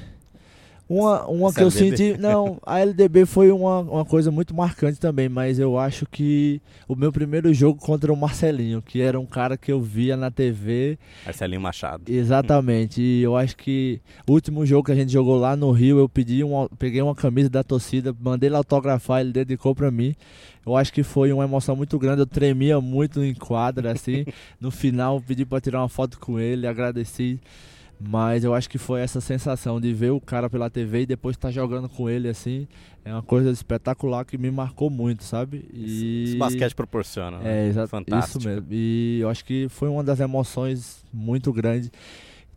C: Uma, uma
A: Essa
C: que eu
A: LDB.
C: senti. Não, a LDB foi uma, uma coisa muito marcante também, mas eu acho que o meu primeiro jogo contra o Marcelinho, que era um cara que eu via na TV.
A: Marcelinho Machado.
C: Exatamente. E eu acho que o último jogo que a gente jogou lá no Rio, eu pedi uma, peguei uma camisa da torcida, mandei ele autografar, ele dedicou pra mim. Eu acho que foi uma emoção muito grande, eu tremia muito em quadra, assim. no final, pedi pra tirar uma foto com ele, agradeci. Mas eu acho que foi essa sensação de ver o cara pela TV e depois estar jogando com ele, assim. É uma coisa espetacular que me marcou muito, sabe? E...
A: Esse basquete proporciona. né?
C: É, exato.
A: Fantástico.
C: Isso mesmo. E eu acho que foi uma das emoções muito grandes.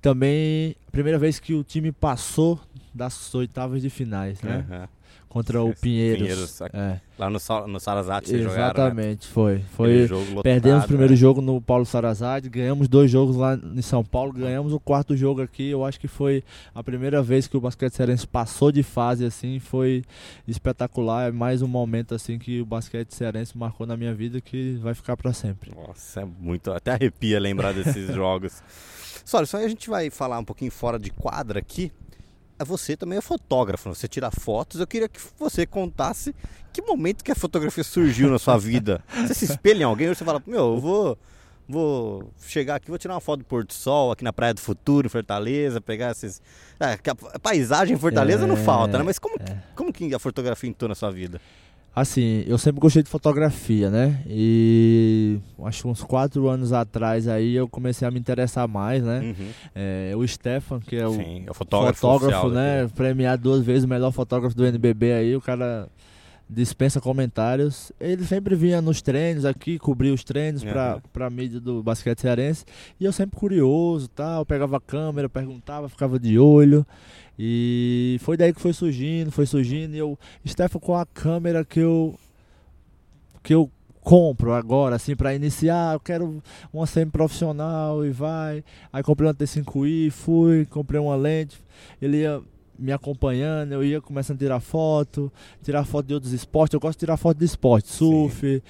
C: Também, a primeira vez que o time passou das oitavas de finais, né?
A: Aham.
C: Contra o Pinheiros.
A: Pinheiros,
C: É,
A: Lá no, no Sarazate jogaram, né?
C: exatamente, foi.
A: Aquele
C: Foi
A: jogo lotado,
C: Perdemos o primeiro
A: né?
C: jogo no Paulo Sarazade, ganhamos dois jogos lá em São Paulo, ganhamos o quarto jogo aqui. Eu acho que foi a primeira vez que o basquete cearense passou de fase assim, foi espetacular. É mais um momento assim que o basquete cearense marcou na minha vida que vai ficar para sempre.
A: Nossa, é muito. Até arrepia lembrar desses jogos. Só, só a gente vai falar um pouquinho fora de quadra aqui. Você também é fotógrafo, você tira fotos. Eu queria que você contasse que momento que a fotografia surgiu na sua vida. Você se espelha em alguém ou você fala, meu, eu vou, vou chegar aqui, vou tirar uma foto do Porto Sol aqui na Praia do Futuro, em Fortaleza, pegar esses. É, a paisagem em Fortaleza não
C: É,
A: falta, né? Mas como,
C: é.
A: como que a fotografia entrou na sua vida?
C: Assim, eu sempre gostei de fotografia, né? E acho que uns quatro anos atrás aí eu comecei a me interessar mais, né?
A: Uhum.
C: É, o Stefan, que é o
A: Sim, é o fotógrafo,
C: fotógrafo, né?
A: daqui.
C: Premiado duas vezes o melhor fotógrafo do NBB aí, o cara dispensa comentários. Ele sempre vinha nos treinos aqui, cobria os treinos pra,
A: Aham.
C: pra mídia do basquete cearense. E eu sempre curioso, tal, pegava a câmera, perguntava, ficava de olho. E foi daí que foi surgindo, foi surgindo. E eu, Stefan, qual a câmera que eu que eu compro agora, assim, pra iniciar, eu quero uma semi-profissional e vai. Aí comprei uma T5i, fui, comprei uma lente, ele ia me acompanhando, eu ia começando a tirar foto, tirar foto de outros esportes, eu gosto de tirar foto de esporte, surf.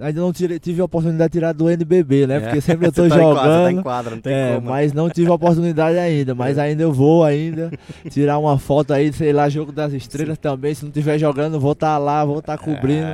C: Ainda não tirei, tive a oportunidade de tirar do NBB, né?
A: É,
C: Porque sempre eu tô
A: tá quadra, tá em
C: jogando.
A: quadra, não tem
C: É,
A: como.
C: mas não tive a oportunidade ainda, mas ainda eu vou ainda tirar uma foto aí, sei lá, jogo das estrelas também, se não tiver jogando, vou estar lá, vou estar cobrindo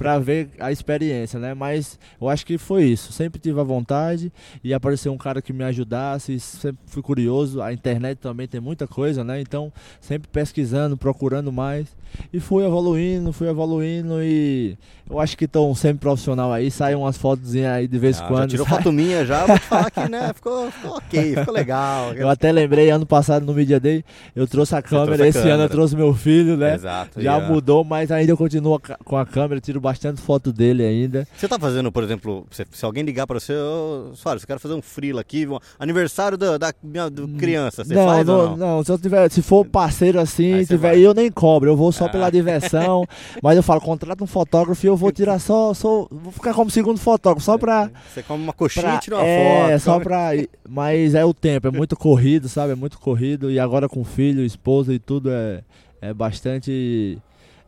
C: Pra ver a experiência, né? Mas eu acho que foi isso. Sempre tive a vontade e apareceu um cara que me ajudasse. Sempre fui curioso. A internet também tem muita coisa, né? Então sempre pesquisando, procurando mais e fui evoluindo, fui evoluindo e eu acho que tô sempre profissional aí. Saem umas fotos aí de vez em
A: Ah,
C: quando.
A: Tirou
C: sai.
A: foto minha já, vou te falar que, né, ficou, ficou ok, ficou legal.
C: Eu até lembrei ano passado no Media Day, eu trouxe a câmera.
A: trouxe a
C: Esse ano eu
A: câmera.
C: trouxe meu filho, né?
A: Exato.
C: Já mudou, mas ainda eu continuo com a câmera, tiro bastante foto dele ainda.
A: Você tá fazendo, por exemplo, se, se alguém ligar pra você, ô, Soares, eu quero fazer um freela aqui, um aniversário da, da minha do criança, você
C: não,
A: faz
C: não,
A: não?
C: não, se eu tiver, se for parceiro assim, tiver
A: vai.
C: eu nem cobro, eu vou só
A: Ah.
C: pela diversão, mas eu falo, contrata um fotógrafo e eu vou tirar só, só vou ficar como segundo fotógrafo, só pra,
A: Você come uma coxinha
C: pra
A: e tira uma
C: é,
A: foto.
C: só
A: come-
C: pra, mas é o tempo, é muito corrido, sabe, é muito corrido, e agora com filho, esposa e tudo, é, é bastante,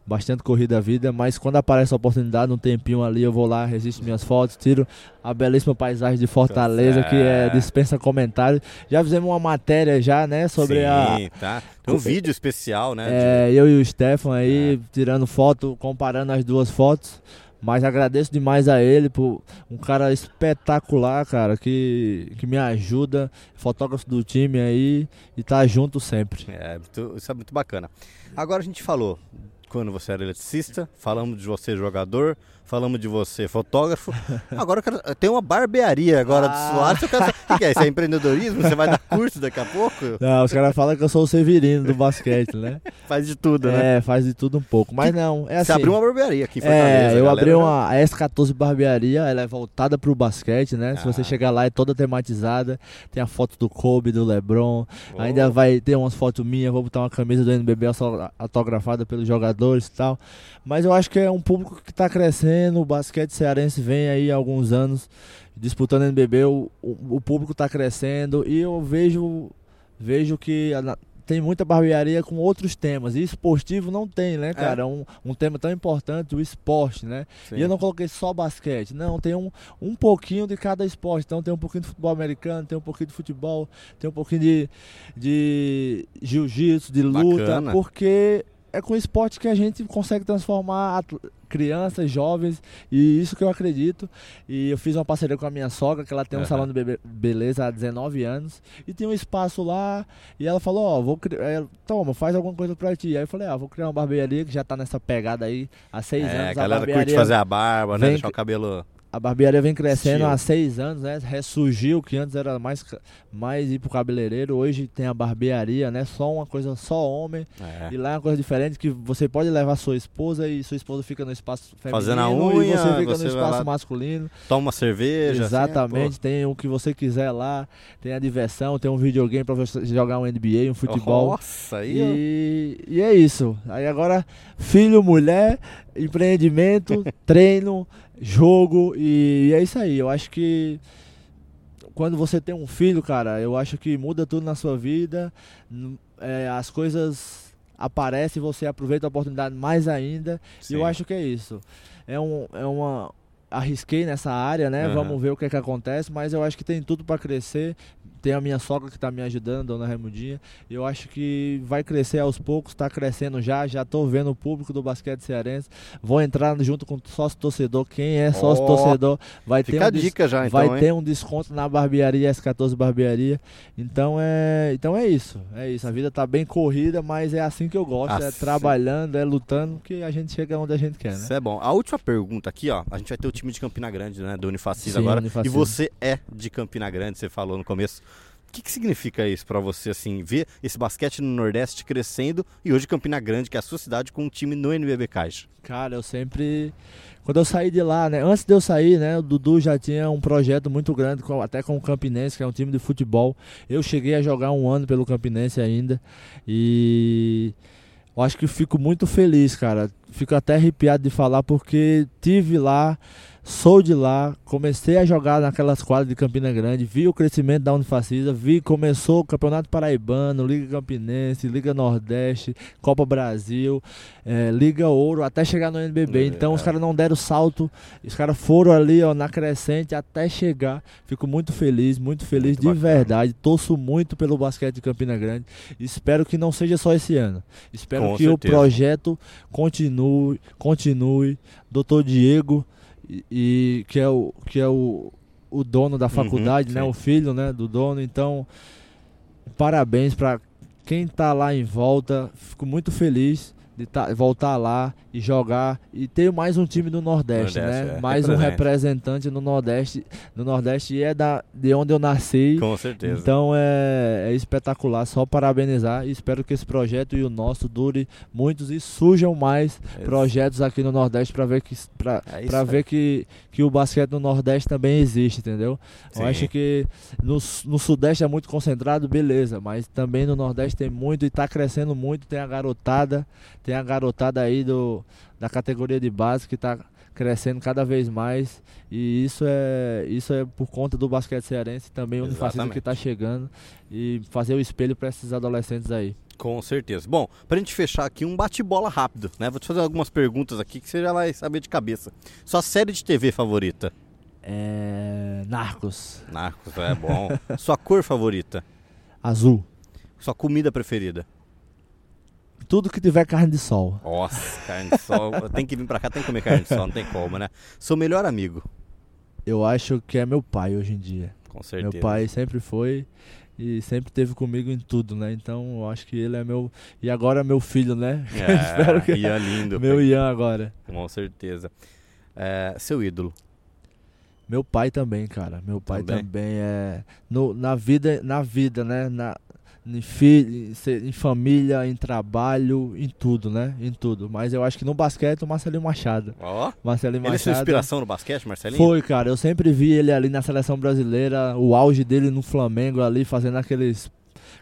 C: bastante corrida a vida, mas quando aparece a oportunidade, um tempinho ali, eu vou lá, registro minhas fotos, tiro a belíssima paisagem de Fortaleza, que é,
A: É.
C: dispensa comentários, já fizemos uma matéria já, né, sobre
A: Sim,
C: a
A: tá. Um vídeo especial, né? de-
C: é, eu e o Stefan aí tirando foto, comparando as duas fotos. Mas agradeço demais a ele por um cara espetacular, cara, que, que me ajuda, fotógrafo do time aí e tá junto sempre.
A: É, isso é muito bacana. Agora a gente falou quando você era eletricista, falamos de você jogador, falamos de você fotógrafo. Agora eu quero, tem uma barbearia agora do
C: Ah.
A: Quero saber, o que é? Isso é empreendedorismo? Você vai dar curso daqui a pouco?
C: Não, os caras falam que eu sou o Severino do basquete, né?
A: Faz de tudo, né?
C: É, faz de tudo um pouco. Mas não, é assim.
A: Você abriu uma barbearia aqui em Fortaleza.
C: É, eu abri
A: já-
C: uma a S14 Barbearia, ela é voltada pro basquete, né? Se você
A: Ah.
C: chegar lá, é toda tematizada. Tem a foto do Kobe, do LeBron. Ainda
A: Oh.
C: vai ter umas fotos minhas, vou botar uma camisa do NBB auto- autografada pelos jogadores e tal. Mas eu acho que é um público que tá crescendo, o basquete cearense vem aí há alguns anos disputando NBB, o, o, o público tá crescendo e eu vejo vejo que tem muita barbearia com outros temas. E esportivo não tem, né, cara? Um, um tema tão importante, o esporte, né?
A: Sim.
C: E eu não coloquei só basquete. Não, tem um, um pouquinho de cada esporte. Então tem um pouquinho de futebol americano, tem um pouquinho de futebol, tem um pouquinho de, de jiu-jitsu, de luta.
A: Bacana.
C: Porque é com o esporte que a gente consegue transformar crianças, jovens, e isso que eu acredito. E eu fiz uma parceria com a minha sogra, que ela tem um
A: Aham.
C: salão de beleza há 19 anos, e tem um espaço lá, e ela falou, ó, vou criar, toma, faz alguma coisa pra ti. Aí eu falei, ah, vou criar uma barbearia que já tá nessa pegada aí há seis
A: É, a
C: anos.
A: galera curte
C: barbearia
A: fazer a barba, né? Deixar o cabelo.
C: A barbearia vem crescendo
A: Estilo.
C: há seis anos, né? Ressurgiu, que antes era mais, mais ir pro cabeleireiro. Hoje tem a barbearia, né? Só uma coisa, só homem.
A: É.
C: E lá é uma coisa diferente que você pode levar sua esposa e sua esposa fica no espaço feminino
A: Fazendo a
C: e
A: unha,
C: você fica
A: você
C: no espaço
A: lá,
C: masculino.
A: Toma cerveja. assim,
C: Exatamente, tem o que você quiser lá, tem a diversão, tem um videogame pra você jogar um NBA, um futebol.
A: Nossa, aí.
C: E, e é isso. Aí agora, filho, mulher, empreendimento, treino, jogo e é isso aí. Eu acho que quando você tem um filho, cara, eu acho que muda tudo na sua vida. É, as coisas aparecem, você aproveita a oportunidade mais ainda. E
A: Sim.
C: eu acho que é isso. É, um, é uma. Arrisquei nessa área, né?
A: Aham.
C: Vamos ver o que é que acontece, mas eu acho que tem tudo para crescer. Tem a minha sogra que tá me ajudando, Dona Raimundinha. Eu acho que vai crescer aos poucos, tá crescendo já. Já tô vendo o público do basquete cearense. Vou entrar junto com o sócio torcedor. Quem é sócio torcedor vai ter um
A: dica já, então,
C: vai
A: hein?
C: ter um desconto na barbearia S14 Barbearia. Então é, então é isso. É isso. A vida tá bem corrida, mas é assim que eu gosto, é
A: Assim.
C: trabalhando, é lutando que a gente chega onde a gente quer, né?
A: Isso é bom. A última pergunta aqui, ó. A gente vai ter o time de Campina Grande, né? Do Unifacisa
C: Sim,
A: agora.
C: Unifacisa.
A: E você é de Campina Grande, você falou no começo. O que, que significa isso pra você, assim, ver esse basquete no Nordeste crescendo e hoje Campina Grande, que é a sua cidade, com um time no NBB Caixa?
C: Cara, eu sempre. Quando eu saí de lá, né? Antes de eu sair, né? O Dudu já tinha um projeto muito grande, até com o Campinense, que é um time de futebol. Eu cheguei a jogar um ano pelo Campinense ainda. E. Eu acho que fico muito feliz, cara. Fico até arrepiado de falar porque tive lá, sou de lá, comecei a jogar naquelas quadras de Campina Grande, vi o crescimento da Unifacisa, vi começou o Campeonato Paraibano, Liga Campinense, Liga Nordeste, Copa Brasil, eh, Liga Ouro, até chegar no NBB.
A: É,
C: Então os
A: é.
C: caras não deram salto, os caras foram ali ó, na crescente até chegar. Fico muito feliz, muito feliz
A: Muito
C: de
A: bacana.
C: verdade. Torço muito pelo basquete de Campina Grande. Espero que não seja só esse ano. Espero
A: Com
C: que o
A: certeza.
C: projeto continue, continue. Doutor Diego, e, e que é o, que é o, o dono da faculdade, né?
A: Uhum, sim.
C: O filho né, do dono. Então, parabéns para quem tá lá em volta. Fico muito feliz de tá- voltar lá e jogar e ter mais um time do Nordeste,
A: Nordeste,
C: né?
A: é,
C: mais um
A: representa.
C: representante no Nordeste, no Nordeste e é da de onde eu nasci.
A: Com certeza.
C: Então é, é espetacular, só parabenizar e espero que esse projeto e o nosso dure muitos e surjam mais
A: Ex-
C: projetos aqui no Nordeste para ver que para
A: É aí.
C: ver que, que o basquete no Nordeste também existe, entendeu?
A: Sim.
C: Eu acho que no, no Sudeste é muito concentrado, beleza, mas também no Nordeste tem muito e tá crescendo muito, tem a garotada, tem a garotada aí do da categoria de base que tá crescendo cada vez mais e isso é isso é por conta do basquete cearense também o Unifacisa que
A: Exatamente.
C: tá chegando e fazer o espelho para esses adolescentes aí.
A: Com certeza. Bom, pra gente fechar aqui, um bate-bola rápido, né? Vou te fazer algumas perguntas aqui que você já vai saber de cabeça. Sua série de TV favorita?
C: É... Narcos,
A: Narcos, é bom. Sua cor favorita?
C: azul,
A: Sua comida preferida?
C: Tudo que tiver carne de sol.
A: Nossa, carne de sol. tem que vir pra cá, tem que comer carne de sol, não tem como, né? Seu melhor amigo?
C: Eu acho que é meu pai hoje em dia.
A: Com certeza.
C: Meu pai sempre foi e sempre teve comigo em tudo, né? Então eu acho que ele é meu. E agora meu filho, né?
A: É,
C: Espero que.
A: Ian lindo.
C: Meu Ian agora.
A: Com certeza. É, seu ídolo?
C: Meu pai também, cara. Meu pai
A: Também?
C: também, é. No, na vida, na vida, né? Na, em, fi, em, família, em trabalho, em tudo, né? Em tudo. Mas eu acho que no basquete o Marcelinho Machado.
A: Ó,
C: Marcelinho
A: ele é sua
C: Machado.
A: inspiração no basquete, Marcelinho?
C: Foi, cara. Eu sempre vi ele ali na seleção brasileira, o auge dele no Flamengo ali, fazendo aqueles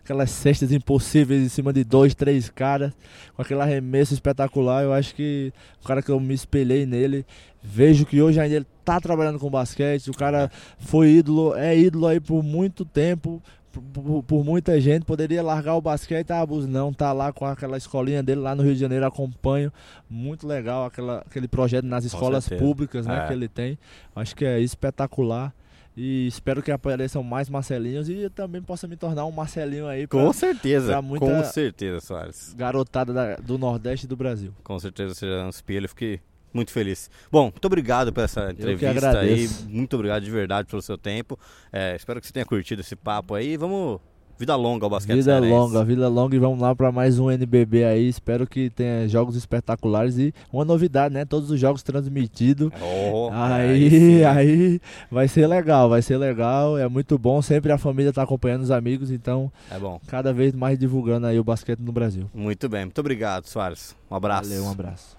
C: aquelas cestas impossíveis em cima de dois, três caras, com aquele arremesso espetacular. Eu acho que o cara que eu me espelhei nele, vejo que hoje ainda ele tá trabalhando com basquete, o cara foi ídolo, é ídolo aí por muito tempo. Por, por- muita gente poderia largar o basquete, ah, Bus, não, tá lá com aquela escolinha dele lá no Rio de Janeiro, acompanho, muito legal aquela, aquele projeto nas escolas públicas, né,
A: É.
C: que ele tem. Acho que é espetacular. E espero que apareçam mais Marcelinhos e eu também possa me tornar um Marcelinho aí pra
A: Com certeza, com certeza, Soares.
C: garotada da- do Nordeste do Brasil.
A: Com certeza já é um espelho, fiquei muito feliz. Bom, muito obrigado por essa entrevista aí. Muito obrigado de verdade pelo seu tempo. É, espero que você tenha curtido esse papo aí. Vamos Vida longa ao basquete
C: Vida
A: cearense.
C: longa, vida longa e vamos lá para mais um NBB aí. Espero que tenha jogos espetaculares e uma novidade, né? Todos os jogos transmitidos.
A: Oh,
C: Aí,
A: sim.
C: aí vai ser legal, vai ser legal. É muito bom. Sempre a família tá acompanhando os amigos, então
A: É bom.
C: cada vez mais divulgando aí o basquete no Brasil.
A: Muito bem. Muito obrigado, Soares. Um abraço.
C: Valeu, um abraço.